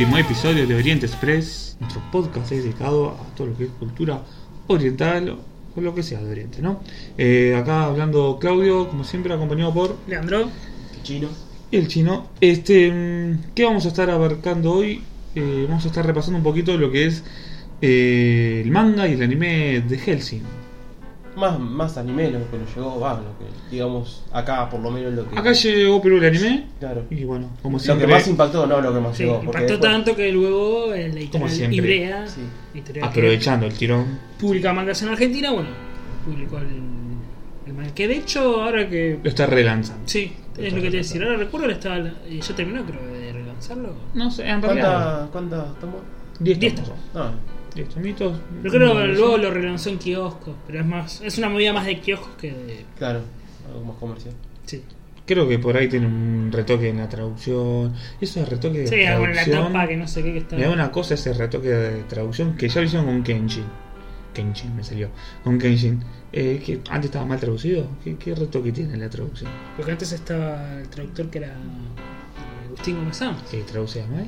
Séptimo episodio de Oriente Express, nuestro podcast dedicado a todo lo que es cultura oriental o lo que sea de Oriente, ¿no? Eh, acá hablando Claudio, como siempre, acompañado por Leandro. Chino. y el chino. Este, mm, ¿qué vamos a estar abarcando hoy? Eh, vamos a estar repasando un poquito lo que es eh, el manga y el anime de Helsing. Más, más anime lo que nos llegó, va, lo que digamos acá por lo menos lo que. Acá llegó Perú el anime Claro. y bueno, como Lo siempre, que más impactó, no lo que más Sí, llegó. impactó después- tanto que luego en la Como editorial siempre. Ibrea, Sí. editorial que aprovechando el tirón. publica mangas en Argentina, bueno, publicó el, el manga. Que de hecho, ahora que. Lo está relanzando. Sí, es lo que te decía. Ahora recuerdo que estaba. eh, Ya terminó, creo, de relanzarlo. No sé, en realidad. ¿Cuántas cuántas tomó? 10 Diez tomos. 10 tomitos. Pero creo que luego lo relanzó en kioscos. Pero es más. Es una movida más de kioscos que de. claro, algo más comercial. Sí, Creo que por ahí tiene un retoque en la traducción. Eso de retoque de sí algo en la traducción. tapa que no sé qué que está. Me da una cosa ese retoque de traducción que ya lo hicieron con Kenshin. Kenshin me salió. Con Kenshin. Eh, que antes estaba mal traducido. ¿Qué, qué retoque tiene la traducción? Porque antes estaba el traductor que era. eh, Agustín Gómez. ¿Que traducía mal?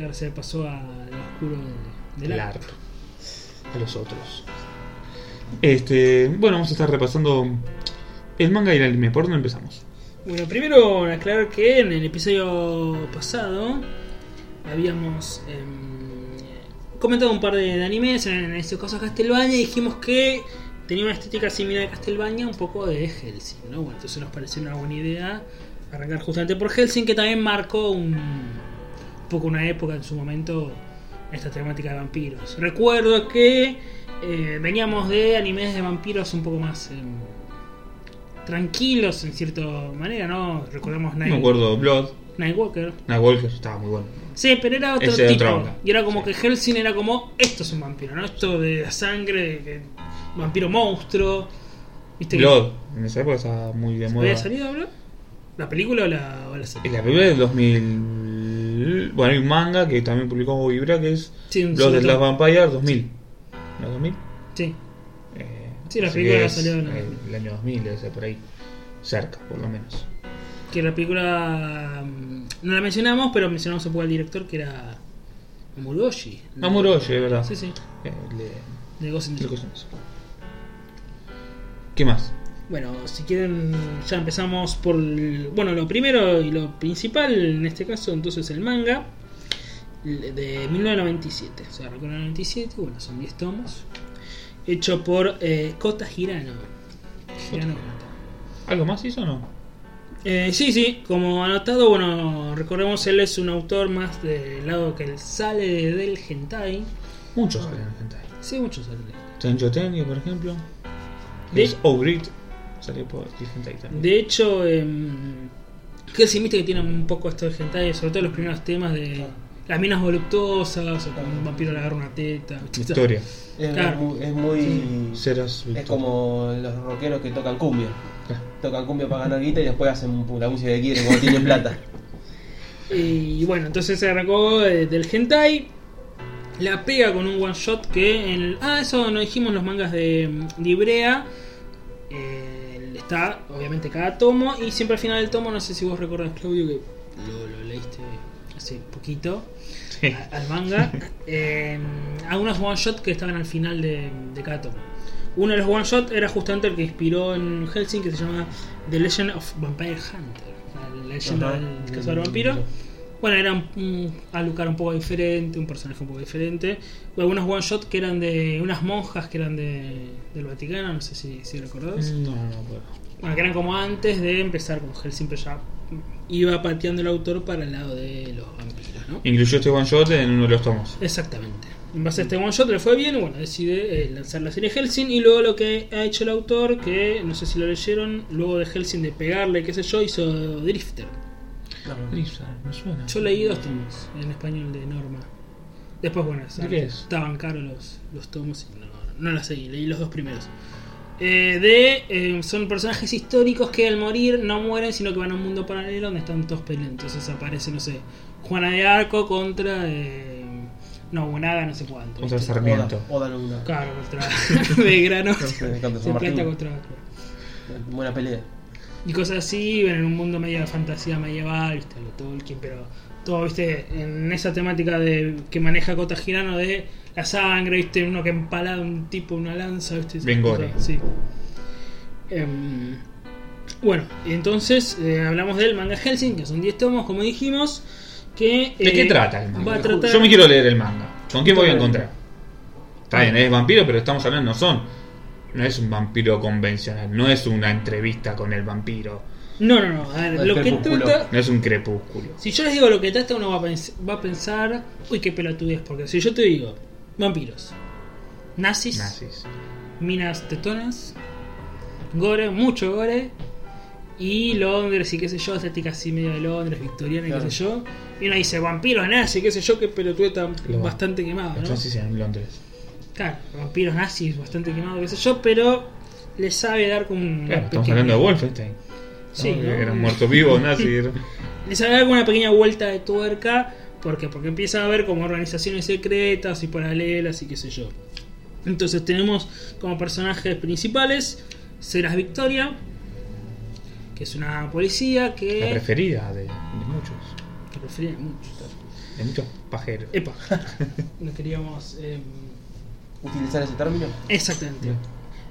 Ahora se pasó al oscuro de- del El arte. arte. A los otros. Este, bueno, vamos a estar repasando el manga y el anime. ¿Por dónde empezamos? Bueno, primero aclarar que en el episodio pasado habíamos em, comentado un par de, de animes, en este caso Castlevania, y dijimos que tenía una estética similar a Castlevania, un poco de Helsing, ¿no? Bueno, entonces nos pareció una buena idea arrancar justamente por Helsing, que también marcó un, un poco una época en su momento esta temática de vampiros. Recuerdo que eh, veníamos de animes de vampiros un poco más... em, tranquilos en cierta manera, ¿no? Recordemos No Night, me acuerdo, Blood. Nightwalker. Nightwalker estaba muy bueno. Sí, pero era otro Ese tipo. Y era como que Helsing era como, esto es un vampiro, ¿no? Esto de la sangre, de que- vampiro monstruo. ¿Viste que- Blood. En esa época estaba muy de moda. ¿Había salido Blood? ¿La película o la, o la serie? La película del 2000. Bueno, hay un manga que también publicó Vibra que es Sí, un Blood of the segundo. Vampire 2000. ¿No 2000? Sí. Eh, Sí, la película salió en el- el, año 2000, debe ser por ahí. Cerca, por lo menos. Que la película mm, no la mencionamos, pero mencionamos un poco al director que era Mamuroshi. Amuroshi, de verdad. Sí, sí. Eh, le- De Ghost in the. ¿Qué más? Bueno, si quieren, ya empezamos por. bueno, lo primero y lo principal, en este caso, entonces el manga de 1997. O sea, el 97, bueno, son 10 tomos. Hecho por eh, Kota Hirano. Hirano Kota. ¿Algo más hizo o no? Eh, sí, sí, como anotado, bueno, recordemos, él es un autor más del lado que él sale del hentai. Muchos salen en hentai. Sí, muchos salen del Tenjo Tengi, por ejemplo. De- Es Ogrit. Salió por el hentai también. De hecho, eh, Helsing viste que tiene un poco esto de hentai, sobre todo los primeros temas de las minas voluptuosas, o cuando un vampiro le agarra una teta. Historia. Es, Claro. muy. Es, muy- Ceras es como los rockeros que tocan cumbia. Claro. Tocan cumbia para ganar guita y después hacen la música que quieren cuando tienen plata. Y bueno, entonces se arrancó eh, del hentai. La pega con un one shot que en el- Ah, eso no dijimos los mangas de, de Ibrea. Eh, está obviamente cada tomo y siempre al final del tomo, no sé si vos recordás Claudio que lo, lo leíste hace poquito Sí. a- al manga. eh, algunos one shot que estaban al final de, de cada tomo. Uno de los one shot era justamente el que inspiró en Helsing que se llama The Legend of Vampire Hunter. La leyenda del cazador vampiro. Bueno, era un, un Alucard un poco diferente, un personaje un poco diferente. Hubo algunos one shot que eran de unas monjas que eran de, del Vaticano, no sé si, si recordás. No, no puedo. Bueno, que eran como antes de empezar con Helsing, pero ya iba pateando el autor para el lado de los vampiros, ¿no? Incluyó este one shot en uno de los tomos. Exactamente. En base a este one shot le fue bien y bueno, decide eh, lanzar la serie Helsing y luego lo que ha hecho el autor, que no sé si lo leyeron, luego de Helsing de pegarle, qué sé yo, hizo Drifter. Lisa, me suena. Yo leí dos tomos en español de Norma. Después, bueno, ¿De qué es? estaban caros los, los tomos y no, no las seguí, leí los dos primeros. Eh, de eh, son personajes históricos que al morir no mueren, sino que van a un mundo paralelo donde están todos peleando. Entonces aparece, no sé, Juana de Arco contra. eh, no, Buenaga, no sé cuánto. Contra ¿viste? Sarmiento. Oda, Oda Luna. Claro, contra Belgrano. Me encanta Se planta contra. Buena pelea. y cosas así, en un mundo medio de fantasía medieval, viste, lo Tolkien, pero todo, viste, en esa temática de que maneja Kota Girano de la sangre, viste, uno que empala a un tipo una lanza, viste, gore. sí. Em, bueno, entonces eh, hablamos del manga Helsing, que son 10 tomos, como dijimos. Que, ¿De eh, qué trata el manga? Tratar... Yo me quiero leer el manga. ¿Con quién voy a encontrar? Está bien, es vampiro, pero estamos hablando, no son. No es un vampiro convencional, no es una entrevista con el vampiro, No, no, no. A ver, lo que trata. no es un crepúsculo. Si yo les digo lo que trata, uno va a, pens- va a pensar. Uy, qué pelotudez. Porque si yo te digo vampiros, nazis, Nazis. minas tetonas, gore, mucho gore. Y Londres y qué sé yo, estética así medio de Londres, victoriana y Claro. qué sé yo. Y uno dice vampiros nazis, qué sé yo, qué pelotudez tan Lo- bastante quemado, ¿no? nazis en Londres. Claro, vampiros nazis bastante quemado, qué sé yo, pero le sabe dar como un. Claro, estamos hablando de Wolfenstein. Sí, ¿no? ¿no? Eran muertos vivos nazis. Les haga una pequeña vuelta de tuerca. ¿Por qué? Porque empieza a haber como organizaciones secretas y paralelas y qué sé yo. Entonces tenemos como personajes principales Ceras Victoria, que es una policía La que... preferida de, de muchos. que prefería mucho. De muchos pajeros. Epa, no queríamos... em, ¿Utilizar ese término? Exactamente.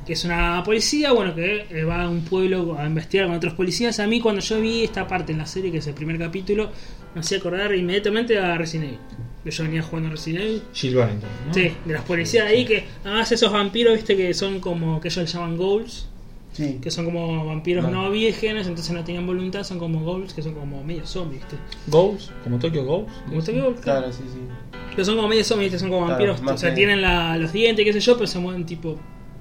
Que es una policía, bueno, que eh, va a un pueblo a investigar con otros policías. A mí cuando yo vi esta parte en la serie, que es el primer capítulo, me hacía acordar inmediatamente a Resident Evil. Que yo venía jugando a Resident Evil. Jill Valentine, ¿no? Sí, de las policías ahí que además esos vampiros, viste, que son como, que ellos les llaman ghouls, Sí. que son como vampiros Vale. no vírgenes, entonces no tenían voluntad, son como ghouls, que son como medio zombies, viste. Ghosts, como Tokyo Ghosts. Como te digo, claro. Claro, sí, sí. Que son como medio zombies, viste, son como Claro, vampiros, o sea, que- tienen la- los dientes, qué sé yo, pero se mueven tipo...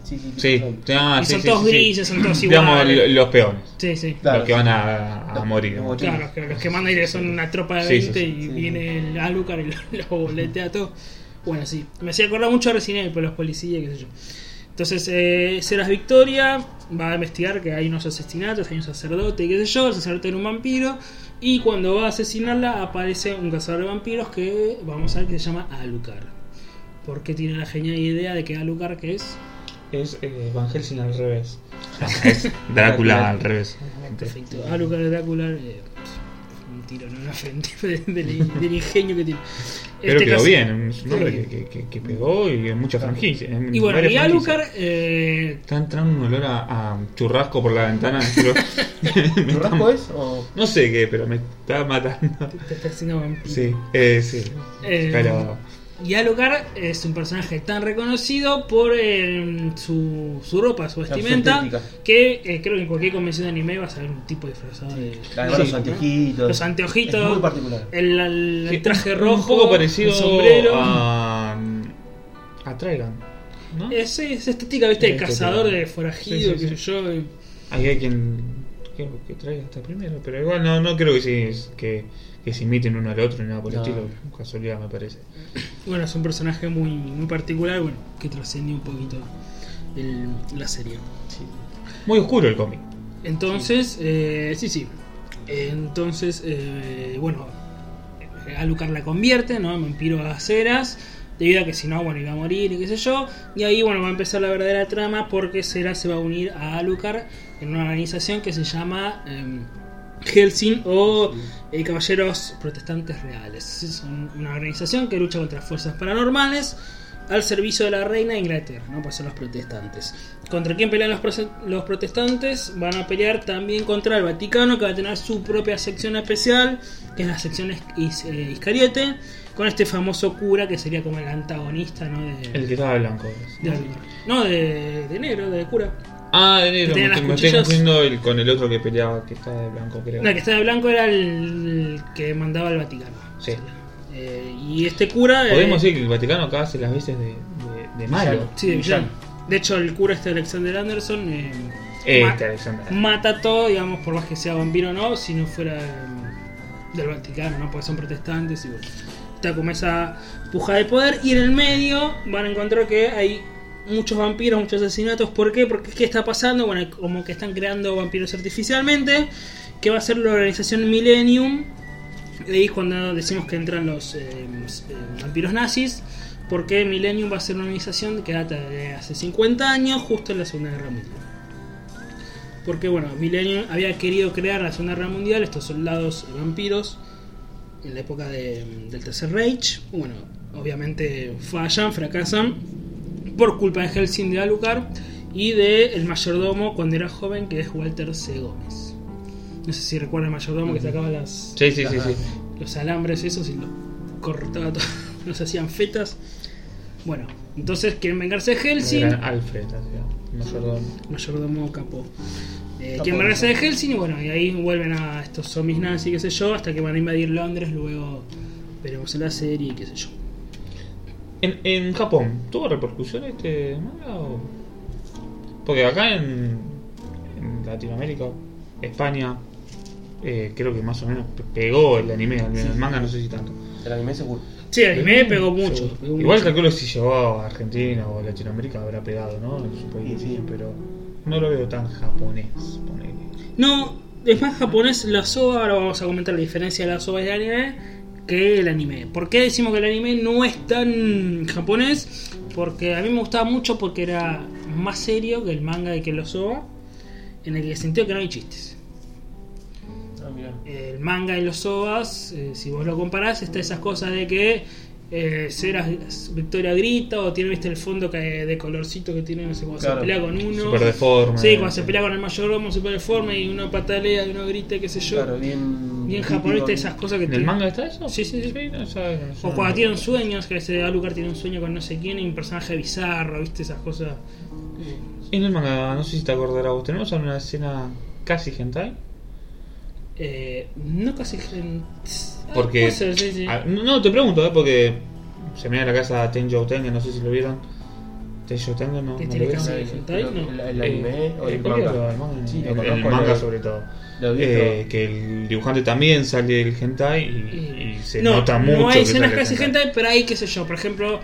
Sí, sí. Sí, sí. ah, Y sí, son sí, todos sí, sí. grises, son todos Digamos, iguales. lo- los peones. Sí, sí. Claro, los que van a, a morir. Los ¿no? bochines. Claro, los que, los que mandan y son una tropa de Sí, sí, 20 sí. y Sí. viene el Alucard y lo, lo boletea todo. Bueno, sí. Me hacía acordar mucho a Resident Evil por los policías, qué sé yo. Entonces, eh, Ceras Victoria va a investigar que hay unos asesinatos, hay un sacerdote y qué sé yo. El sacerdote era un vampiro. Y cuando va a asesinarla, aparece un cazador de vampiros que vamos a ver que se llama Alucard. Porque tiene la genial idea de que Alucard, que es Es eh, Van Helsing al revés. es Drácula al revés. Perfecto. Alucard de Drácula, eh, un tiro en la frente del, del ingenio que tiene. Pero Este quedó caso- bien, es un hombre Sí. que, que, que- que pegó y en muchas franquicias. en Y bueno, y. Alucard, eh, Está entrando un olor a, a churrasco por la ventana. pero- ¿Churrasco es? O... No sé qué, pero me está matando. te está haciendo vampiro. Sí, eh, sí. Eh, Pero Alucard es un personaje tan reconocido por eh, su, su ropa, su vestimenta, que eh, creo que en cualquier convención de anime vas a ver un tipo disfrazado de. Además, Sí. los anteojitos. Los anteojitos. Es muy particular. El, el sí, traje un- rojo, Un poco parecido el sombrero. a. a Trigon. ¿no? Es, es estética, viste, de estética. cazador de forajido, Sí, sí, sé yo. Ahí hay quien. que, que traiga hasta primero, pero igual no, no creo que, sí, que, que se imiten uno al otro ni nada por el No. estilo. Casualidad me parece. Bueno, es un personaje muy, muy particular, bueno, que trascendió un poquito el- la serie. Muy oscuro el cómic. Entonces, eh, sí, sí. Entonces, eh, bueno, Alucard la convierte, ¿no? En vampiro a ceras. Debido a que si no, bueno, iba a morir y qué sé yo. Y ahí, bueno, va a empezar la verdadera trama porque Cera se va a unir a Alucard en una organización que se llama eh, Helsing o eh, Caballeros Protestantes Reales. Es un- una organización que lucha contra fuerzas paranormales al servicio de la reina de Inglaterra, ¿no? Pues son los protestantes. ¿Contra quién pelean los, protestantes? Van a pelear también contra el Vaticano, que va a tener su propia sección especial, que es la sección is- eh, Iscariote, con este famoso cura que sería como el antagonista, ¿no? De, El que estaba de blanco. de- no, de, de negro, de cura. Ah, de negro. Me, estoy confundiendo el- con el otro que peleaba, que estaba de blanco, creo. No, el que está de blanco era el que mandaba al Vaticano. Sí. Eh, y este cura... eh, Podemos decir que el Vaticano acá hace las veces de, de, de malo. Sí, de villano. De hecho, el cura este Alexander Anderson eh, ma- Este Alexander. mata todo, digamos, por más que sea vampiro o no, si no fuera eh, del Vaticano, ¿no? Porque son protestantes y bueno. Está como esa puja de poder. Y en el medio van a encontrar que hay muchos vampiros, muchos asesinatos. ¿Por qué? Porque ¿qué está pasando? Bueno, como que están creando vampiros artificialmente. Que va a ser la organización Millennium. Y cuando decimos que entran los eh, eh, vampiros nazis. Porque Millennium va a ser una organización que data de hace 50 años, justo en la Segunda Guerra Mundial. Porque, bueno, Millennium había querido crear la Segunda Guerra Mundial estos soldados vampiros en la época de- del Tercer Reich. Bueno, obviamente fallan, fracasan por culpa de Helsing de Alucard y de el mayordomo cuando era joven, que es Walter C. Gómez. No sé si recuerdan el mayordomo que sacaba las, Sí, sí, sí, Ajá. sí. los alambres esos y los cortaba todo, los hacían fetas. Bueno, entonces quieren vengarse de Helsing. Era Alfred, así, mayordomo. mayordomo capo. Eh, quieren vengarse de Helsing y bueno, y ahí vuelven a estos zombies nazi, qué sé yo, hasta que van a invadir Londres, luego veremos en la serie, qué sé yo. En, en Japón, ¿tuvo repercusión este manga? O... Porque acá en, en Latinoamérica, España, eh, creo que más o menos pe- pegó el anime, al menos el manga no sé si tanto. El anime seguro. Sí, el anime pegó mucho. Pegó Igual mucho. calculo si llegó a Argentina o Latinoamérica habrá pegado, ¿no? Supongo que Sí, sí, sí. pero no lo veo tan japonés, ponele. No, es más japonés la SOA, ahora vamos a comentar la diferencia de la SOA y el anime que el anime. ¿Por qué decimos que el anime no es tan japonés? Porque a mí me gustaba mucho porque era más serio que el manga y que el SOA, en el sentido que no hay chistes. Ah. El manga y los SOAs, eh, si vos lo comparás, está esas cosas de que eh, Ceras Victoria grita o tiene viste el fondo que, de colorcito que tiene, no sé, cuando Claro. se pelea con uno. Super deforme. Sí, cuando se pelea con el mayordomo super deforme y uno patalea y uno grita, qué sé yo. Claro, bien. Bien japonés, de esas cosas que ¿En el manga está eso? Sí, sí, sí. no O cuando tienen sueños, que ese Alucard tiene un sueño con no sé quién y un personaje bizarro, viste, esas cosas. En el manga, no sé si te acordarás vos, tenemos una escena casi hentai. Eh, no casi. Ah, Porque. puede ser, sí, sí. No, te pregunto, ¿eh? porque se me da la casa Tenjo Tengen, no sé si lo vieron. Tenjo Tengen, ¿no? ¿Qué ¿No tiene lo? El, hentai? No. el- el anime Eh, o el manga. el manga, Sí, lo el, el conozco, manga lo- sobre todo. lo he visto. Eh, que el dibujante también sale del hentai y, y se no, nota mucho. no hay escenas casi hentai, pero hay, qué sé yo, por ejemplo.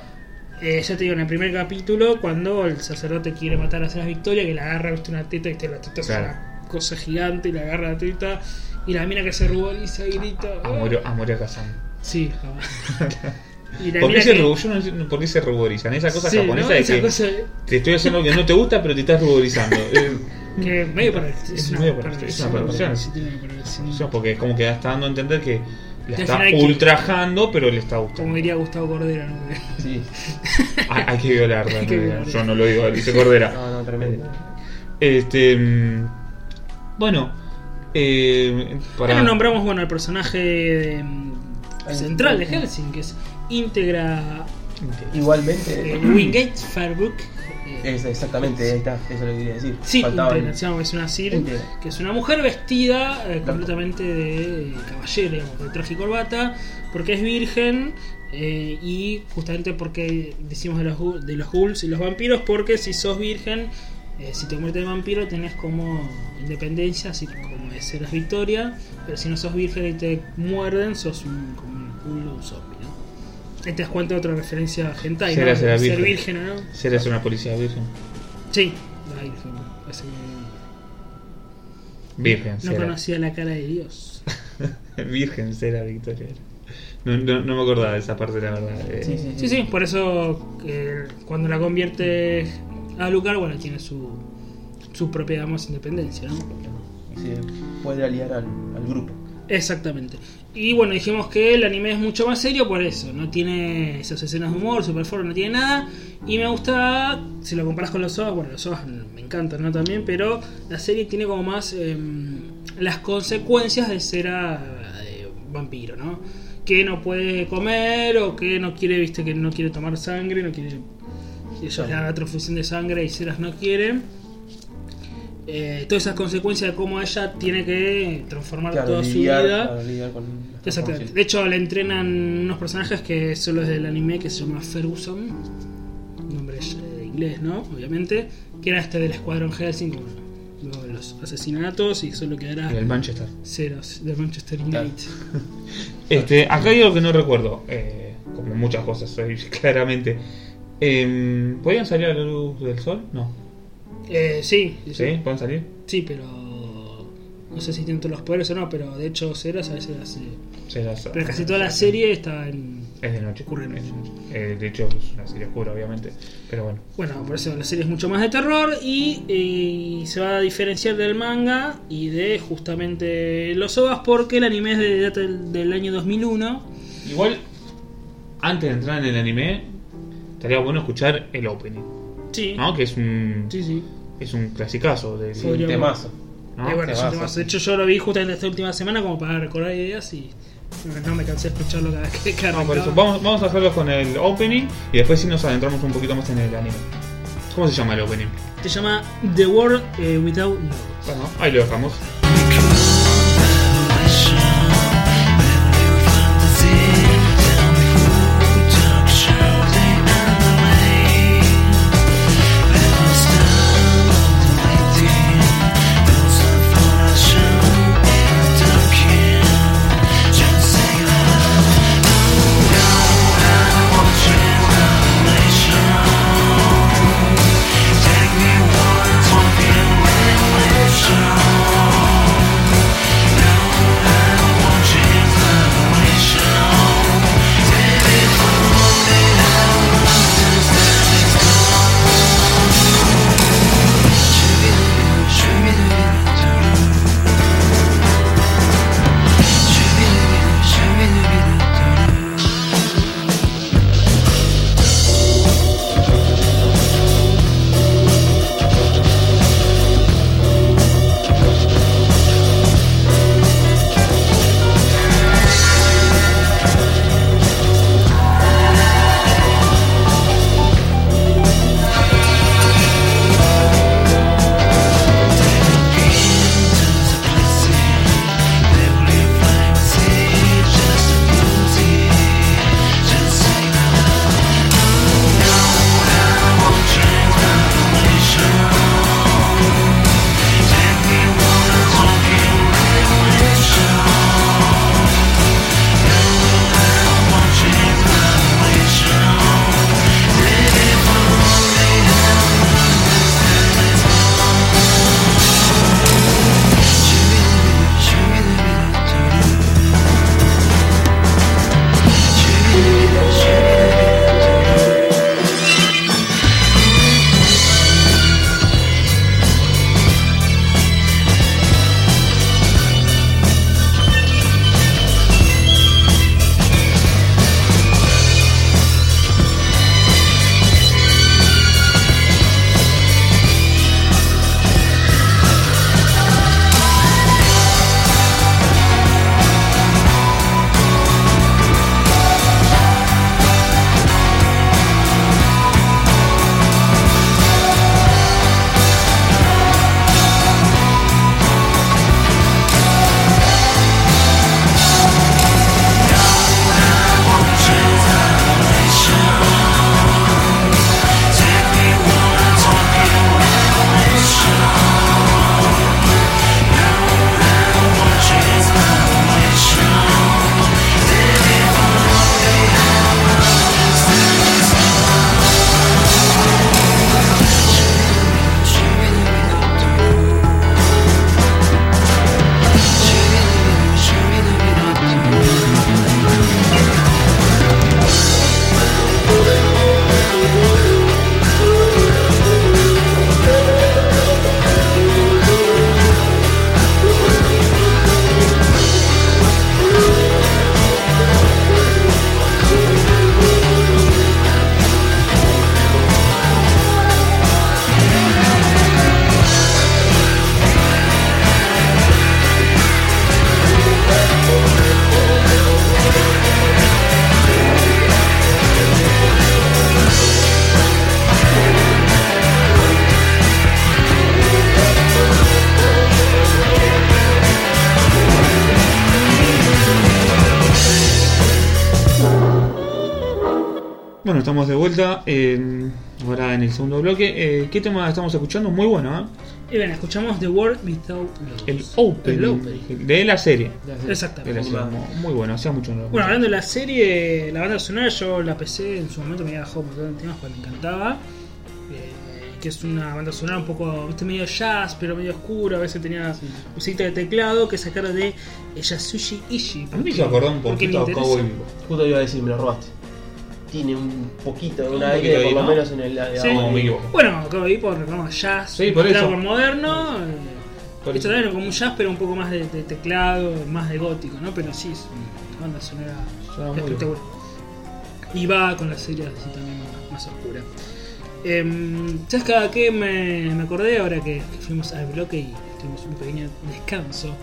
Eh, ya te digo, en el primer capítulo, cuando el sacerdote quiere matar a Ceras Victoria, que le agarra ¿viste, una teta y te la teta Claro. es una cosa gigante y le agarra la teta, y la mina que se ruboriza y grita. A Morio, a Morio Kazan. Sí, jamás. y la ¿Por qué, mina se, que- rubo- yo no sé por qué se ruborizan? Esa cosa Sí, japonesa ¿no? de Esa que cosa te estoy haciendo algo que no te gusta, pero te estás ruborizando. Eh, que medio para es una medio para- es una perversión. Sí, tiene una perversión. eso porque es como que está dando a entender que la al está final hay que- ultrajando, pero le está Como gustando. diría Gustavo Cordero, ¿no? Sí. Hay, hay que violarla. Hay que ¿no? violarla. Yo no lo digo, dice Cordera. No, no, tremendo. Este. mm, Bueno. Eh, para. Ahora nombramos bueno el personaje de- Ahí. central de Helsing, que es íntegra Igualmente. eh, Wingate Fairbook. eh, Es exactamente, ahí está, eso es lo que quería decir. Sí, es una Sir, que es una mujer vestida eh, completamente de eh, caballero, digamos, de traje y corbata, porque es virgen eh, y justamente porque decimos de los, de los ghouls y los vampiros, porque si sos virgen, eh, si te conviertes en vampiro tenés como independencia, así como de ser Victoria, pero si no sos virgen y te muerden, sos un, como un ghoul o un zombie, ¿no? Ahí te das cuenta de otra referencia a hentai, ¿no? Ser virgen. virgen o no. Serás una policía virgen. Sí, la virgen. Así que- Virgen, No será. conocía la cara de Dios. Virgen será Victoria. No, no, no me acordaba de esa parte, la verdad. Eh, Sí, sí, Sí, sí, por eso eh, cuando la convierte a Lucar, bueno, tiene su, su propia, digamos, independencia, ¿no? Y se puede aliar al, al grupo. Exactamente. Y bueno, dijimos que el anime es mucho más serio por eso. No tiene esas escenas de humor, super forward, no tiene nada. Y me gusta, si lo comparas con los OVAs, bueno, los OVAs me encantan, ¿no? También, pero la serie tiene como más em, las consecuencias de ser a, eh, vampiro, ¿no? Que no puede comer o que no quiere, viste, que no quiere tomar sangre, no quiere. Ellos le dan la transfusión de sangre y Ceras no quiere. Eh, todas esas consecuencias de cómo ella tiene que transformar Claro, toda lidiar, su vida. lidiar con Exactamente. De hecho, le entrenan unos personajes que son los del anime que se llama Ferguson. Nombre inglés, ¿no? Obviamente. Que era este del Escuadrón Helsing, luego de los asesinatos y solo quedará En el Manchester. ceros de Manchester Claro. United. Este, acá hay algo que no recuerdo, eh, como muchas cosas, soy claramente. Em, ¿Podían salir a la luz del sol? No. Eh, sí, sí, ¿Sí? ¿Pueden salir? Sí, pero no sé si tienen todos los poderes o no, pero de hecho Ceras a veces las- Pero casi toda la serie está en. Es de noche. Ocurre en- de. Eh, de hecho, es una serie oscura, obviamente. Pero bueno. Bueno, por eso la serie es mucho más de terror y, y se va a diferenciar del manga y de justamente los OVAs porque el anime es de del, del año 2001. Igual, antes de entrar en el anime, estaría bueno escuchar el opening. Sí, ¿No? Que es un. sí, sí. Es un clasicazo del. Sí. Podría- Temazo. ¿no? Y bueno, es un Temazo. temazo. de hecho yo lo vi justamente esta última semana como para recordar ideas y no, me cansé de escucharlo cada vez que, No, por eso. Vamos, vamos a hacerlo con el opening y después sí nos adentramos un poquito más en el anime. ¿Cómo se llama el opening? Se llama The World eh, Without Love. Bueno, ahí lo dejamos. Bueno, estamos de vuelta. eh, ahora en el segundo bloque. Eh, ¿Qué tema estamos escuchando? Muy bueno, ¿eh? Y bien, escuchamos The World Without Love. El opening. de la serie. De Exactamente. la serie. Muy, muy bueno, hacía mucho no Bueno, hablando de la serie, la banda sonora, yo la PC en su momento me había dejado un montón de temas porque me encantaba. Eh, que es una banda sonora un poco, viste, medio jazz, pero medio oscuro, a veces tenía musiquita de teclado, que sacar de Yasushi Ishii. A mí me hizo acordar un poquito a. Cowboy Bebop. Justo iba a decir, me lo robaste. Tiene un poquito, Un un poquito aire, ahí, por lo ¿no? menos en el. eh, Sí. Equivoco. Bueno, Bebop, recordamos jazz, Sí, por eso. moderno. eh, Por esto eso. también como un jazz, pero un poco más de, de teclado, más de gótico, ¿no? Pero sí, es una banda sonora espectacular. Y va con la serie así también más, más oscura. Em, ¿Sabes cada qué me, me acordé ahora que, que fuimos al bloque y tuvimos un pequeño descanso?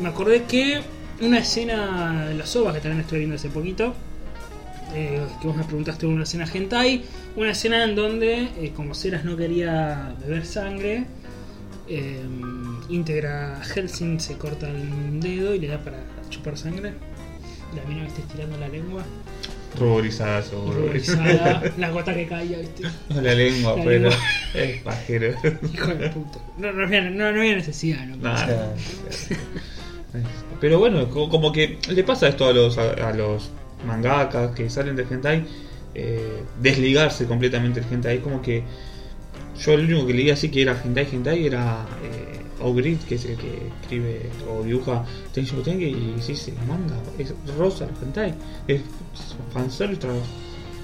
Me acordé que una escena de las ovas que también estoy viendo hace poquito, eh, que vos me preguntaste una escena hentai, una escena en donde, eh, como Ceras no quería beber sangre, eh, íntegra Helsing se corta el dedo y le da para chupar sangre. La mina viste estirando la lengua, Ruborizada, seguro. ruborizada, la gota que caía, viste. La lengua, La pero. lengua. Es pajero. Hijo de puta. No, no, había, no, no había necesidad, ¿no? Nada. Pero bueno, co- como que le pasa esto a los, a, a los mangakas que salen del hentai, eh, desligarse completamente del hentai. Como que yo el único que leía así que era hentai, hentai era eh, Ogrid, que es el que escribe o dibuja Tenshi Tenge y sí, sí, manga, es rosa el hentai, es fanservice,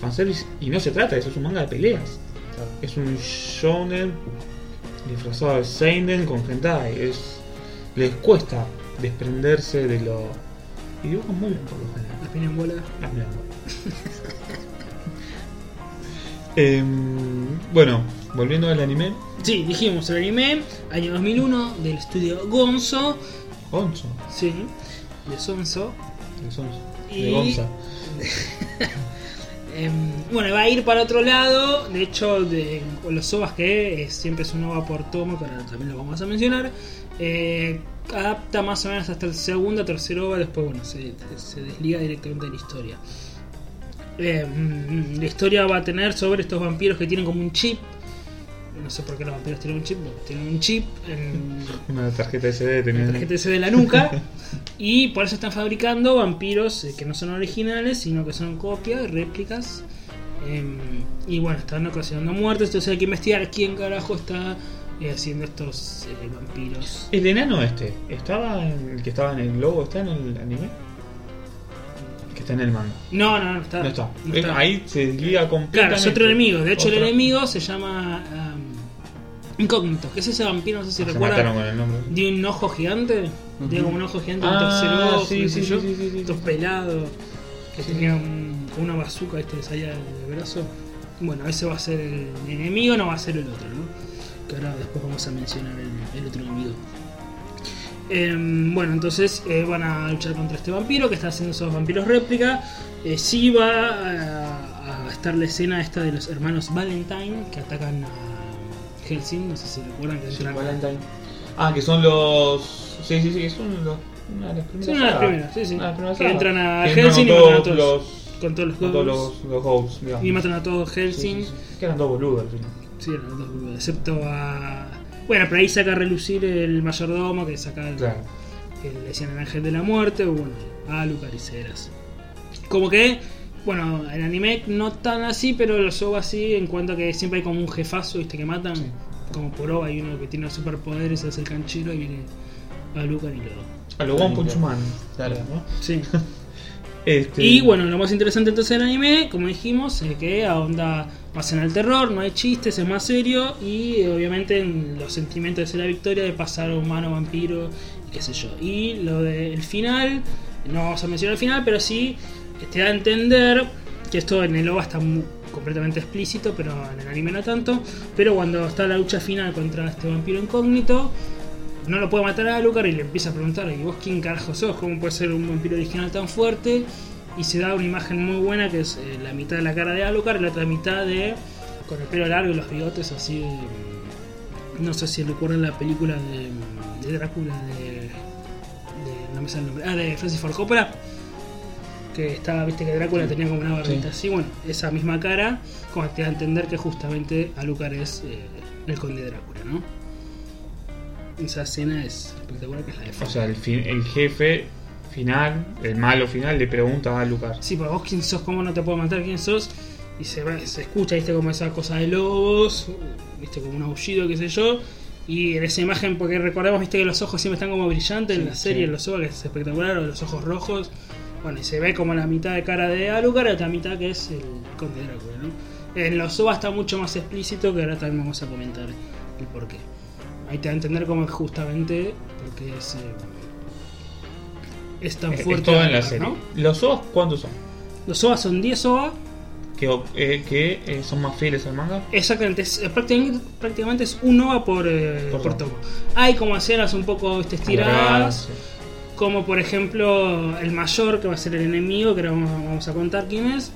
fanservice y no se trata de eso, es un manga de peleas. Claro. Es un shonen disfrazado de seinen con hentai. Es, les cuesta desprenderse de lo... Y dibujan muy bien por lo general. La pena en bola. Em, bueno, volviendo al anime, Sí, dijimos el anime, año 2001, del estudio Gonzo. Gonzo, Sí, de Sonso. de Sonso, Y- de Gonza. Em, bueno, va a ir para otro lado. De hecho, de, con los OVAs que siempre es un OVA por tomo, que ahora también lo vamos a mencionar. eh, adapta más o menos hasta el segundo, tercer OVA. Después, bueno, se, se desliga directamente de la historia. Eh, mm, la historia va a tener sobre estos vampiros que tienen como un chip. No sé por qué los vampiros tienen un chip, tienen un chip en, Una tarjeta SD tenía. la tarjeta SD de la nuca. y por eso están fabricando vampiros eh, que no son originales, sino que son copias, réplicas. Em, y bueno, están ocasionando muertes. Entonces hay que investigar quién carajo está haciendo estos eh, vampiros. El enano este, ¿estaba en el que estaba en el logo? ¿Está en el anime? Que está en el manga. No, no, no está. No está. no Eh, está. Ahí se desliga completamente. Claro, es otro enemigo. De hecho, el enemigo se llama um, Incógnito. Que es ese vampiro, no sé si Se mataron recuerdan. con el nombre. De un ojo gigante. Tiene como un ojo gigante, un Ah, tercer ojo, sí, sí, sé yo. sí, sí, sí, sí. Estos pelados. Que tenía un- una bazooka, este, que salía del brazo. Bueno, ese va a ser el enemigo, no va a ser el otro, ¿no? Que ahora después vamos a mencionar el, el otro enemigo. Em, bueno, entonces eh, van a luchar contra este vampiro que está haciendo esos vampiros réplica. Eh, sí va a, a estar la escena esta de los hermanos Valentine que atacan a Helsing. No sé si recuerdan que Sí, entran- Valentine. Ah, que son los. Sí, sí, sí, son los. Una de las primeras. Son una de las primeras, sí, sí. Una de las primeras Que entran a Que Helsing y todos matan a todos. los. con todos los todos digamos. Y matan a todos Helsing. sí, sí. Que eran dos boludos al final. Sí, eran los dos boludos, excepto a. Bueno, pero ahí saca a relucir el mayordomo que saca el, Claro. que le decían el ángel de la muerte, o bueno, Alucard y Ceras. Como que, bueno, en anime no tan así, pero los OVA sí, en cuanto a que siempre hay como un jefazo, viste, que matan. Sí. Como por OVA hay uno que tiene superpoderes, hace el canchero y viene Alucard y lo. A lo One Punch Man. Claro. ¿no? Sí. Este, Y bueno, lo más interesante entonces del anime, como dijimos, es que ahonda más en el terror, no hay chistes, es más serio y eh, obviamente en los sentimientos de la victoria de pasar a humano, vampiro, qué sé yo. Y lo del final, no vamos a mencionar el final, pero sí eh, te da a entender que esto en el OVA está completamente explícito, pero en el anime no tanto. Pero cuando está la lucha final contra este vampiro incógnito, no lo puede matar a Alucard y le empieza a preguntar, ¿y vos quién carajo sos? ¿Cómo puede ser un vampiro original tan fuerte? Y se da una imagen muy buena que es eh, la mitad de la cara de Alucard y la otra mitad de con el pelo largo y los bigotes así. de- no sé si recuerdan la película de, de Drácula de, de- no me sale el nombre. Ah, de Francis Ford Coppola. Que estaba, viste que Drácula tenía como una barbita así. Bueno, esa misma cara, como te da a entender que justamente Alucard es eh, el conde Drácula, ¿no? Esa escena es espectacular, que es la de O Ford. sea, el, fin- el jefe final, el malo final, le pregunta a Lucas. Sí, pero vos quién sos, cómo no te puedo matar, quién sos. y se, se escucha, viste, como esa cosa de lobos, viste, como un aullido, qué sé yo. Y en esa imagen, porque recordemos, viste, que los ojos siempre están como brillantes en la serie, sí. los ojos, que es espectacular, o los ojos rojos. Bueno, y se ve como la mitad de cara de Alucard y otra mitad que es el conde Drácula, ¿no? En los OVA está mucho más explícito, que ahora también vamos a comentar el porqué. Ahí te va a entender cómo es justamente porque es, eh, es tan Es, es fuerte. todo en la serie. ¿no? ¿Los OVAs cuántos son? Los OVA son 10 OVA. Que, eh, que eh, son más fieles al manga. Exactamente, es, prácticamente, prácticamente es un OVA por, Por por tomo. Hay como escenas un poco estiradas, como por ejemplo el mayor que va a ser el enemigo, que ahora vamos, vamos a contar quién es.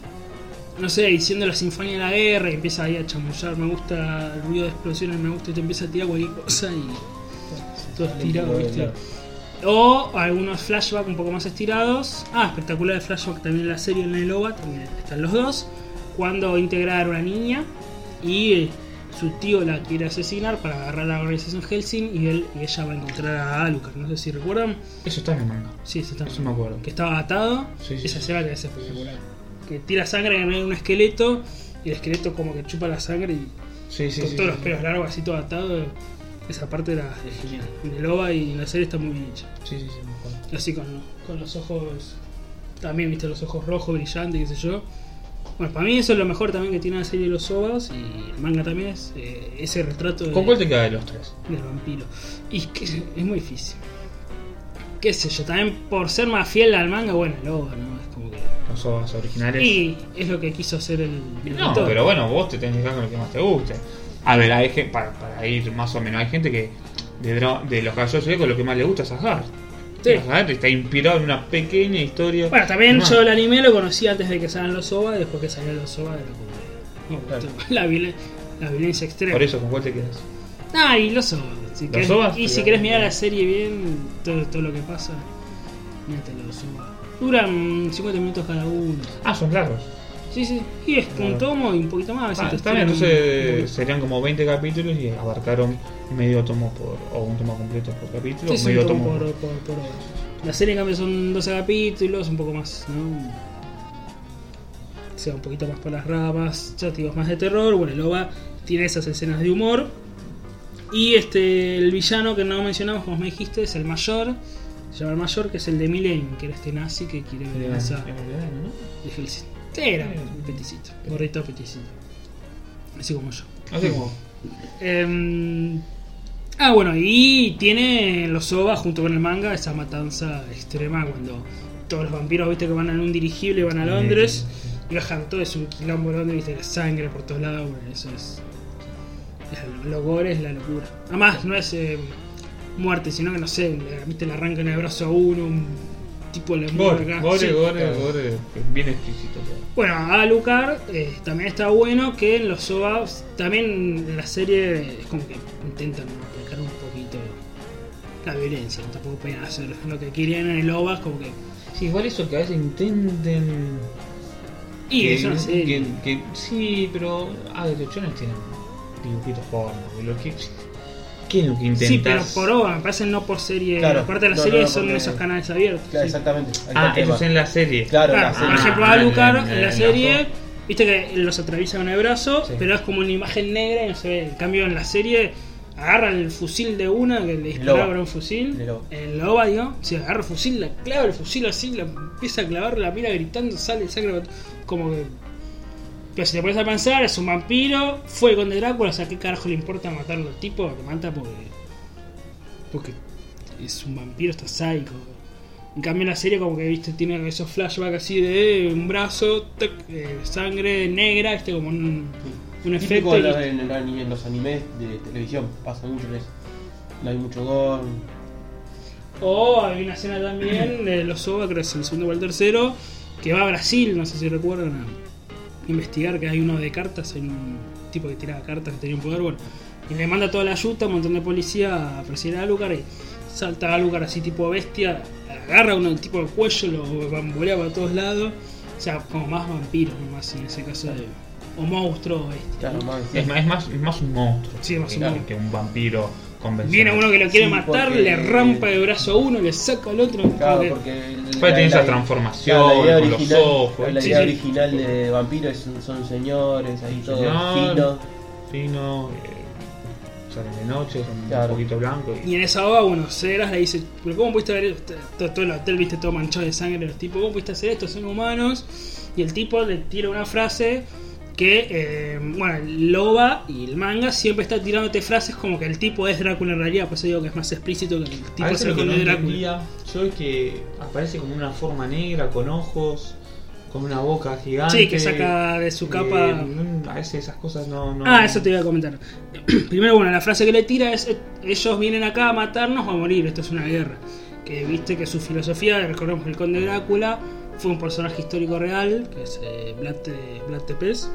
No sé, diciendo la sinfonía de la guerra y empieza ahí a chamullar, me gusta el ruido de explosiones, me gusta y te empieza a tirar cualquier cosa y todo estirado, ¿viste? O algunos flashbacks un poco más estirados. Ah, espectacular el flashback también en la serie en el OVA, también están los dos. Cuando integrar a una niña y eh, su tío la quiere asesinar para agarrar a la organización Helsing y él y ella va a encontrar a Alucard. No sé si recuerdan. Eso está en el manga. Sí, eso está. Eso me acuerdo. Que estaba atado. Sí, sí, Esa sí. escena que es espectacular. Que tira sangre en un esqueleto y el esqueleto como que chupa la sangre y Sí, sí, con sí, todos sí. los pelos largos así todo atado. Esa parte era genial. En el OVA y en la serie está muy bien hecha. Sí, sí, sí, me acuerdo. Así con, con los ojos. También, viste, los ojos rojos, brillantes, qué sé yo. Bueno, para mí eso es lo mejor también que tiene la serie de los OVAs y el manga también es eh, ese retrato de- ¿Con cuál te queda de los tres? del vampiro. Y que es muy difícil. Qué sé yo, también por ser más fiel al manga, bueno, el OVA, ¿no? Es como que. Los OVAs originales. Y es lo que quiso hacer el. el No, pero bueno, vos te tenés que quedar con lo que más te guste. A ver, hay gente, para, para ir más o menos, hay gente que de, de los caballeros zodíacos lo que más le gusta es. Sí. Asgard está inspirado en una pequeña historia. Bueno, también yo el anime lo conocí antes de que salgan los OVA y después que salió los OVA gustó. La, violen- la violencia extrema. Por eso, ¿con cuál te quedas? Ah, y los OVA. Y si querés mirar la serie bien, todo, todo lo que pasa, mírate los OVA. Duran 50 minutos cada uno. Ah, son largos. Sí, sí. Y es un tomo y un poquito más. Ah, está bien, entonces un- serían como 20 capítulos y abarcaron medio tomo por. o un tomo completo por capítulo, Sí, o medio un tomo tomo por, por. La serie en cambio son 12 capítulos, un poco más, ¿no? O sea, un poquito más por las ramas, ya te digo, más de terror. Bueno, el OVA tiene esas escenas de humor. Y este el villano que no mencionamos, como me dijiste, es el mayor. Se llama el mayor, que es el de Millennium, que era este nazi que quiere vegano, ¿no? de era un peticito, gorrito peticito. Así como yo. Así como. Em, ah, bueno, y tiene los OVA junto con el manga esa matanza extrema cuando todos los vampiros, viste, que van en un dirigible y van a Londres y bajan todo, es un quilombo Londres, viste, la sangre por todos lados, bueno, eso es. Es lo- gore es la locura. Además, no es eh, muerte, sino que no sé, le, viste, le arrancan el brazo a uno, un tipo le muerde Gore, acá. gore, Sí. gore, claro. gore, bien explícito. Bueno, Alucard eh, también está bueno que en los OVAs, también en la serie es como que intentan aplicar un poquito la violencia, no tampoco pueden hacer lo que querían en el OVA, como que... Sí, igual eso que a veces intenten. Y que, es una serie. que- que- sí, pero. Ah, chones tienen dibujitos porno. Lo que, ¿Qué es lo que intentas? Sí, pero por OVA, me parece no por serie. Claro. Aparte de la No, serie no, son porque- esos canales abiertos. Claro, sí. exactamente. Ah, eso es en la serie. Claro, Claro, la serie. por ejemplo, Ah, Alucard en- en- en la serie, la- viste que los atraviesa con el brazo, Sí. pero es como una imagen negra y no se ve. En cambio, en la serie agarra el fusil de una que le disparaba un fusil. El loba. El loba, digo. Si agarra el fusil, la clava el fusil así, la empieza a clavar, la mira gritando, sale sangre. Como que. Pero si te pones a pensar, es un vampiro, fue con Drácula, o sea, ¿qué carajo le importa matar a los tipos? Lo mata porque. Porque es un vampiro, está sádico. En cambio en la serie como que viste tiene esos flashbacks así de un brazo, tac, eh, sangre negra, este como un, un efecto. En, en los animes de televisión, pasa mucho en eso. No hay mucho gore. O hay una escena también de los OVA, creo que es el segundo o el tercero, que va a Brasil, no sé si recuerdan, investigar que hay uno de cartas, hay un tipo que tiraba cartas que tenía un poder, bueno, y le manda toda la ayuda, un montón de policía a perseguir a Alucard y salta a Alucard así tipo bestia, agarra a uno del tipo del cuello, lo bambolea para todos lados, o sea, como más vampiros nomás en ese caso, de- o monstruo o bestia. Claro. Es más, es más, es más un monstruo Sí, es más que, un monstruo. que un vampiro. Viene uno que lo quiere Sí, matar, le rampa el brazo a uno, le saca al otro. Claro, porque Después tiene esa transformación claro, la idea con los ojos. La idea sí. original de vampiros son, son señores, ahí todo Señor. fino. Fino, eh, salen de noche, son Claro. un poquito blancos. Y en esa hoga, bueno, Ceras le dice, pero ¿cómo pudiste ver esto? todo, todo el hotel, viste, todo manchado de sangre, los tipos, ¿cómo pudiste hacer esto? Son humanos. Y el tipo le tira una frase que, eh, bueno, el Loba y el manga siempre está tirándote frases como que el tipo es Drácula en realidad, por eso digo que es más explícito que el tipo A es veces el lo que no conde Drácula. entendía yo es que aparece como una forma negra, con ojos, con una boca gigante. Sí, que saca de su capa- Eh, a veces esas cosas no... no- Ah, eso te iba a comentar. Primero, bueno, la frase que le tira es: eh, Ellos vienen acá a matarnos o a morir, esto es una guerra. Que viste que su filosofía, recordemos el conde Drácula fue un personaje histórico real, que es eh, Vlad, Te- Vlad Tepes.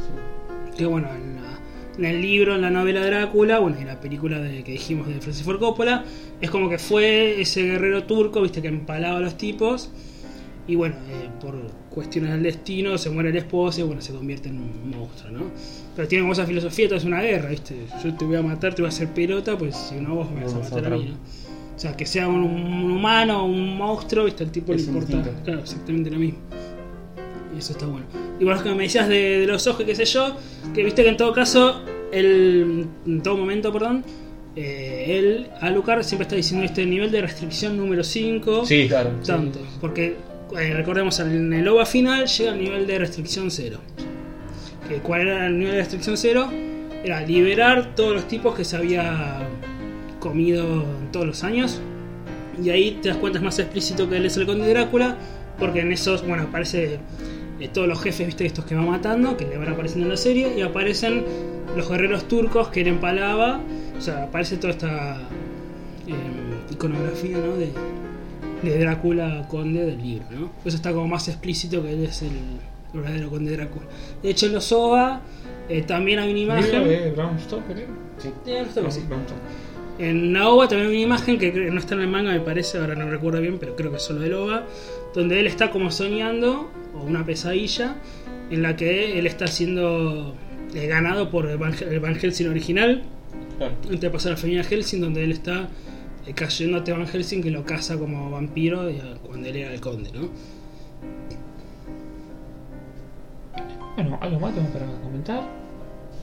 Que bueno, en, la- en el libro, en la novela Drácula, bueno, y la película de, que dijimos de Francis Ford Coppola, es como que fue ese guerrero turco, viste, que empalaba a los tipos. Y bueno, eh, por cuestiones del destino se muere el esposo y bueno, se convierte en un monstruo, ¿no? Pero tiene como esa filosofía, esto es una guerra, ¿viste? Yo te voy a matar, te voy a hacer pelota, pues si no vos me vas a matar a mí. ¿no? O sea, que sea un, un humano o un monstruo, ¿viste? El tipo Es le importa. instinto. Claro, exactamente lo mismo. Y eso está bueno. Y bueno, lo que me decías de, de los ojos, qué sé yo, que viste que en todo caso, él, en todo momento, perdón, eh, él, Alucard, siempre está diciendo este nivel de restricción número 5 Sí, Claro. tanto. Porque eh, recordemos, en el OVA final llega al nivel de restricción cero. Que, ¿Cuál era el nivel de restricción cero? Era liberar todos los tipos que se había comido en todos los años. Y ahí te das cuenta es más explícito que él es el conde Drácula. Porque en esos, bueno, aparece eh, todos los jefes, viste, estos que va matando, que le van apareciendo en la serie. Y aparecen los guerreros turcos que él empalaba. O sea, aparece toda esta eh, iconografía, ¿no? De, de Drácula Conde del libro, ¿no? Eso está como más explícito que él es el verdadero Conde Drácula. De hecho, en los OVA eh, también hay una imagen. de Brown Stoker, ¿eh? Sí. Eh. Brown Stoker. En la OVA también hay una imagen que creo- no está en el manga, me parece, ahora no recuerdo bien, pero creo que es solo del OVA, donde él está como soñando, o una pesadilla, en la que él está siendo eh, ganado por el Van, el Van Helsing original, Claro. antes de pasar a la familia Helsing, donde él está eh, cayendo a Van Helsing que lo caza como vampiro cuando él era el conde, ¿no? Bueno, ¿algo más tenemos para comentar?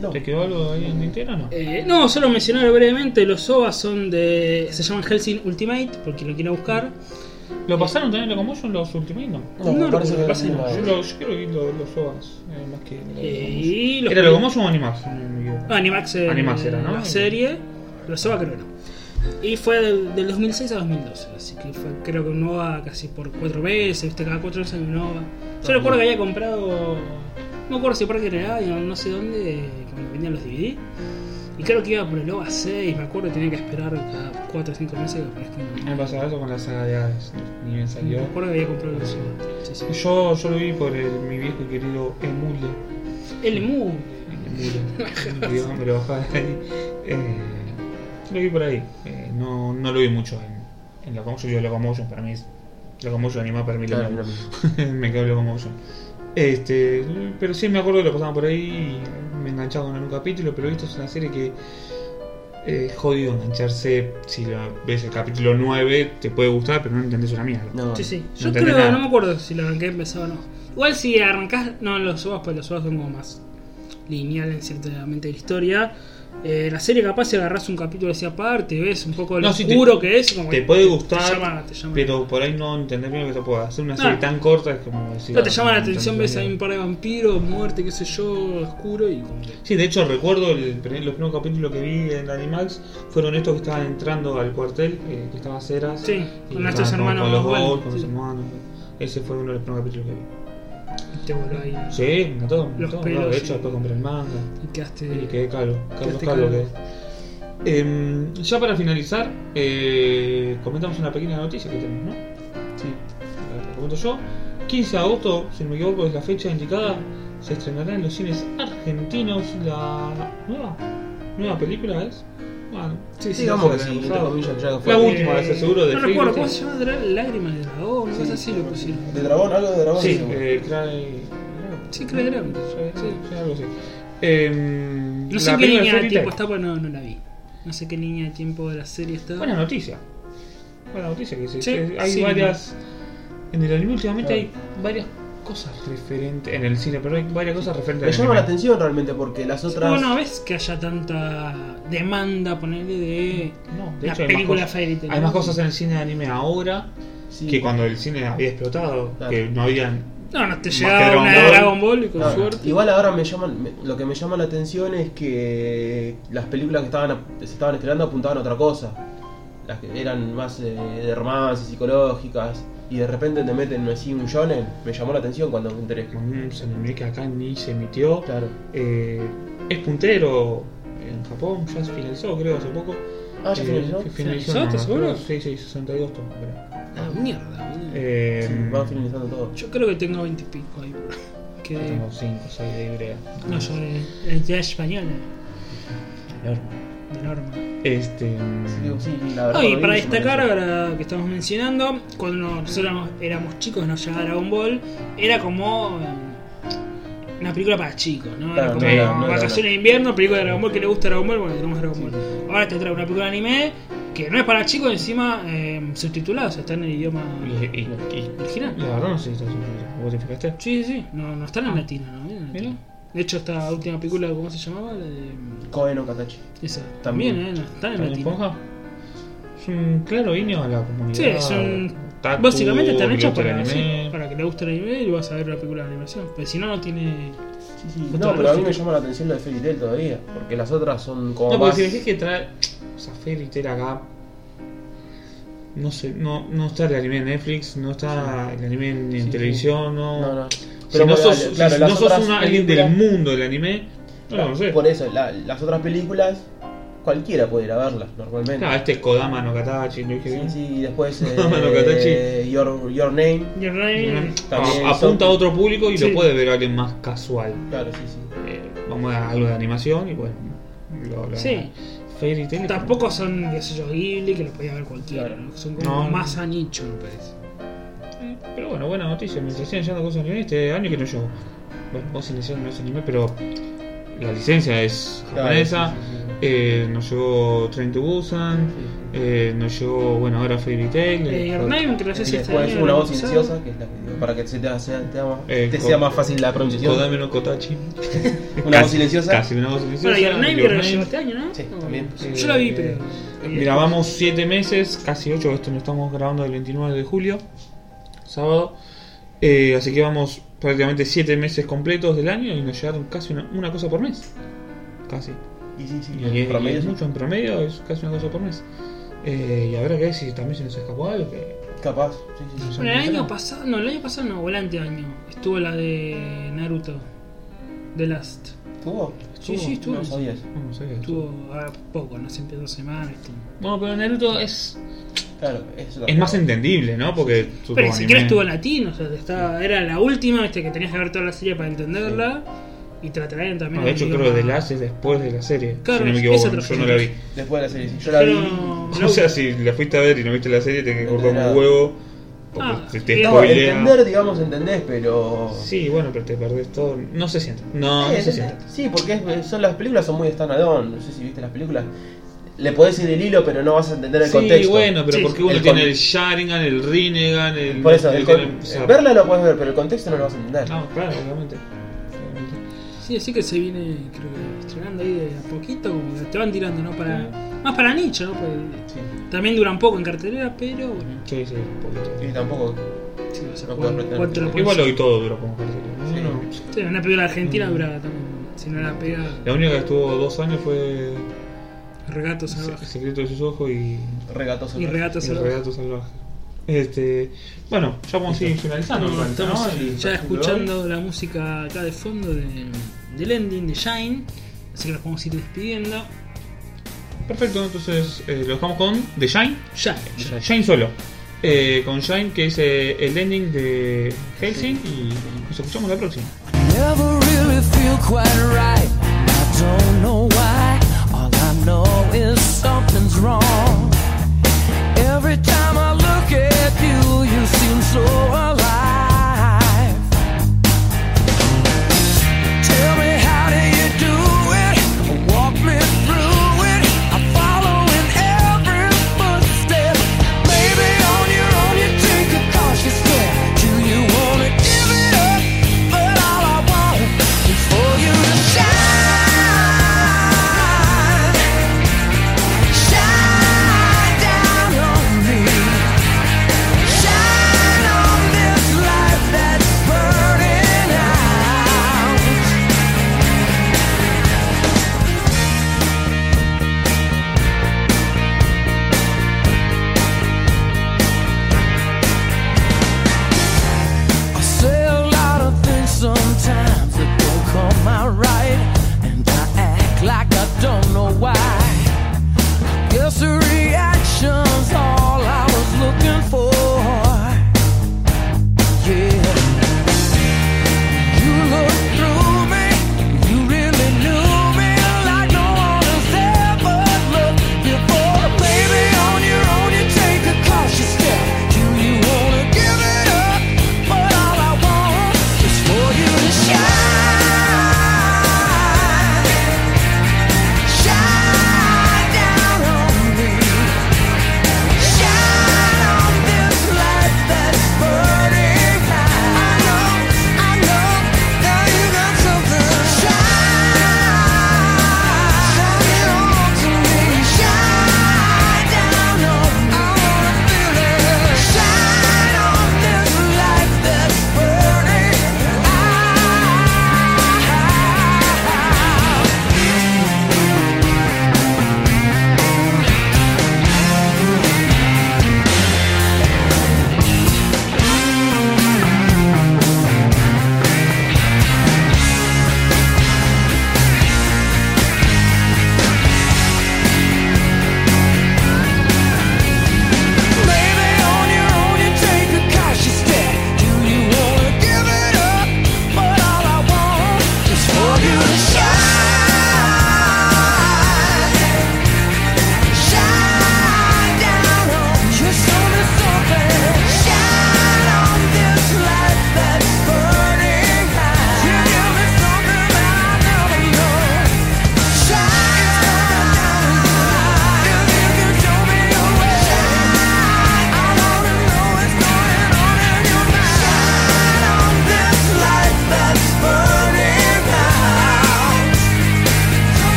No. ¿Te quedó algo ahí en Nintendo o no? Eh, no, solo mencionar brevemente, los OVA son de. se llaman Helsing Ultimate, por quien lo quiera buscar. ¿Lo pasaron también en Locomotion los Ultimate? No. No, No, lo que pasa no. Yo, lo, yo creo que vi lo- los OVAs, eh, más que. Eh, los ¿Era Locomotion o Animax? Ah, Animax, eh, Animax era, ¿no? La serie, los OVA creo que no. Y fue del, del 2006 a 2012, así que fue creo que un OVA casi por cuatro veces, viste, cada cuatro veces un OVA. Yo recuerdo que había comprado, no me acuerdo si Parque Real, no, no sé dónde, cuando vendían los DVD. Y creo que iba por el OVA 6, me acuerdo, tenía que esperar cada 4 o 5 meses que aparezca un Me pasaba eso con la saga de Hades, ni bien Me salió. acuerdo que había comprado OVA. Sí, sí. Yo, yo lo vi por el- mi viejo y querido Emule. El Mu. Emule. Digo, me lo bajaba de ahí. Eh, lo vi por ahí. Eh, no, no lo vi mucho en, en Locomotion. Yo Locomotion para mí es. Locomotion animado para mí lo Claro, lo me quedo Locomotion. Este, pero sí me acuerdo que lo pasaban por ahí y me enganchaba con algún capítulo, pero esto es una serie que eh, jodido engancharse. Si la ves el capítulo 9, te puede gustar, pero no entendés una mierda. No. Sí, sí. No Yo creo, nada. no me acuerdo si lo arranqué empezado o no. Igual si arrancás, no los OVAs, pues los OVAs son como más lineal en ciertamente la historia. Eh, la serie capaz si agarrás un capítulo así aparte, ves un poco lo No, te- oscuro que es, como Te puede gustar, llama- te llama- pero por ahí no entender bien lo que se puede hacer. Una No. serie tan corta es como decir. Pero te ah, llama la no atención, ves ahí un par de vampiros, muerte, qué sé yo, oscuro y Sí, de hecho recuerdo el, primer- los primeros capítulos que vi en Animax fueron estos que estaban entrando al cuartel, eh, que estaba Ceras. Sí, con nuestros estaban hermanos Con los sí. hermanos. Ese fue uno de los primeros capítulos que vi. Te voló ahí Sí, me me Los encantó, pelos, de hecho, después compré el manga. y quedaste. Y quedé calvo. Carlos Calvo calvo. quedé. Em, ya para finalizar, eh, comentamos una pequeña noticia que tenemos, ¿no? Sí. La comento yo. 15 de agosto, si no me equivoco, es la fecha indicada. Se estrenará en los cines argentinos la nueva, nueva película, ¿es? Bueno, Sí, sí, Digamos que sí. La última, de ese seguro de No recuerdo. ¿cómo se llama? Lágrimas de dragón, una cosa así lo pusieron. ¿De dragón? ¿Algo de dragón? Sí, eh, Cry. Sí, creo que era. Sí, algo así. Em, No sé qué línea de tiempo está, pues no, no la vi. No sé qué línea de tiempo de la serie está. Buena noticia. Buena noticia que se- Sí, hay sí. varias. En el anime últimamente Claro. hay varias cosas referentes. En el cine, pero hay varias cosas referentes Me llama la atención realmente porque las otras. Bueno, ves que haya tanta demanda, ponerle de No, de la hecho, hay más Fairy. Hay ¿no? más cosas en el cine de anime ahora Sí. que cuando el cine había explotado. Claro. Que no habían. No, no te llegaba una Ball. Dragon Ball y con No, suerte. Igual ahora me llaman, me- lo que me llama la atención es que las películas que estaban se estaban estrenando apuntaban a otra cosa. Las que eran más eh, de romance, psicológicas, y de repente te meten así un shonen, me llamó la atención cuando me enteré. Un anime que acá ni se emitió. Claro. Eh, es puntero en Japón, ya se finalizó, creo, hace poco. Ah, ya Eh, finalizó. fi- ¿Finalizó? ¿Estás no, seguro? Sí, sí, 62 tomos, creo. Ah, mierda. Eh, Sí, van finalizando todo. Yo creo que tengo 20 y pico ahí. Que... yo tengo 5 o 6 de Ibrea. No, yo de, de ya española, de norma. Este. Sí, sí, la verdad, y para destacar, ahora que estamos mencionando, cuando nosotros éramos, éramos chicos, nos llegaba Dragon Ball, era como eh, una película para chicos, ¿no? Era Claro, como no no vacaciones de invierno, película de Dragon Ball, que le gusta Dragon Ball, bueno, tenemos Dragon Ball. Ahora te trae una película de anime que no es para chicos, encima eh, subtitulada, o sea, está en el idioma Y, y, original. la verdad no sé si está subtitulado. ¿Vos te fijaste? Sí, sí, sí, no, no está en Ah. latino, ¿no? En latino. De hecho, esta última película, ¿cómo se llamaba? La de. Koe no Katachi. Esa. También. También, ¿eh? No, está en ¿Está en latino. esponja? Es un claro guiño a la comunidad. Sí, son. otaku, básicamente están el para, sí, anime. para que le guste el anime y vas a ver la película de animación. Pero si no, no tiene. Sí, sí. No, pero a mí me llama la atención lo de Fairy Tail todavía, porque las otras son como No, más... porque si decís que trae. O sea, Fairy Tail acá. No sé, no, no está el anime en Netflix, no está el anime en, en Sí, sí. televisión, no. No, no. Si Pero no claro, si no sos una- alguien del mundo del anime, no lo. Por eso, la- las otras películas, cualquiera puede ir a verlas normalmente. Claro, este es Kodama no Katachi, lo dije Sí, bien. sí, y después eh, Mano Katachi. your, your Name. Your Name- apunta a otro público y Sí. lo puede ver alguien más casual. Claro, sí, sí. Eh, vamos a algo de animación y bueno. Lo, lo- Sí. Fairy Tail. Tampoco son, qué sé yo, Ghibli, que lo podía ver cualquiera. Claro. ¿no? Son como No. más a nicho, me parece. Pero bueno, buena noticia. Mientras sigan llegando cosas de anime, este año que no llegó. Bueno, vos iniciaron no es anime, pero la licencia es Claro, japonesa. sí, sí, sí. Eh, nos llegó Train to Busan. Eh, nos llegó, bueno, ahora Fairy Tail. Eh, Your Name, que no sé Y si este después una voz silenciosa, que es la que digo, para que se te, sea, te haga- Eh, te sea más fácil la pronunciación. Kodame no Kotachi. Una voz silenciosa. Casi una voz silenciosa. Bueno, Your Name Your creo que Name. llegó este año, ¿no? Sí, también. Yo la vi, Eh, pero. Grabamos 7 meses, casi 8, esto lo estamos grabando el 29 de julio, sábado. Eh, así que vamos prácticamente 7 meses completos del año y nos llegaron casi una, una cosa por mes. Casi. Y sí, sí, Y, en y- y promedio es sí. mucho en promedio, es casi una cosa por mes. Eh, y habrá que ver si también se nos escapó algo. Que... Capaz, sí, sí, sí. Bueno, el año pasado, no, el año pasado no, o el anteaño, estuvo la de Naruto, The Last. ¿Tuvo? Sí, sí, estuvo. No sabía eso. No, no sé qué es. Estuvo ahora poco, no sé, en dos semanas. estuvo. Bueno, pero Naruto es, Claro, eso es más entendible, ¿no? Porque Pero ni anime- siquiera estuvo en latino, o sea, estaba, era la última, viste, que tenías que ver toda la serie para entenderla. Y te la traían también. No, de hecho, idioma- creo que The Last es después de la serie. Claro, si no me es equivoco, yo no la vi. Después de la serie, sí. Yo la Pero- vi. No, O sea, si la fuiste a ver y no viste la serie, te que cortar un huevo. Porque Ah, te, No, entender, digamos, entendés, pero. Sí, bueno, pero te perdés todo. No se siente. No, Eh, no se siente. Sí, porque es- son las películas son muy standalone. No sé si viste las películas. Le podés ir el hilo, pero no vas a entender el Sí, contexto. bueno, pero Sí, porque uno el tiene con- el Sharingan, el Rinnegan, el. Por eso, el el con- tiene- o sea, verla lo puedes ver, pero el contexto no lo vas a entender. No, claro, obviamente. Sí, así que se viene, creo que estrenando ahí de a poquito, como que te van tirando, ¿no? Para, más para nicho, ¿no? Porque Sí. también duran poco en cartelera, pero bueno, Sí, sí, un poquito. Y tampoco. si vas a No jugar, puedes pretender ¿cuánto lo que- puedes- Igual hoy todo dura como cartelera. ¿no? Sí. No. Sí, una película argentina Mm. dura también, si no la pega, La única que estuvo dos años fue Regato El Salvaje. secreto de sus ojos y, Regatos Y Regato y el Salvaje. salvaje. Este, bueno, ya vamos a ir finalizando. No, estamos ya escuchando la música acá de fondo de, del ending de Shine, así que nos podemos ir despidiendo. Perfecto, entonces eh, lo dejamos con The Shine. Shine. Shine solo. Eh, con Shine, que es eh, el ending de Helsing. Y nos escuchamos la próxima. Never really feel quite right something's wrong. Every time I look at you, you seem so alive.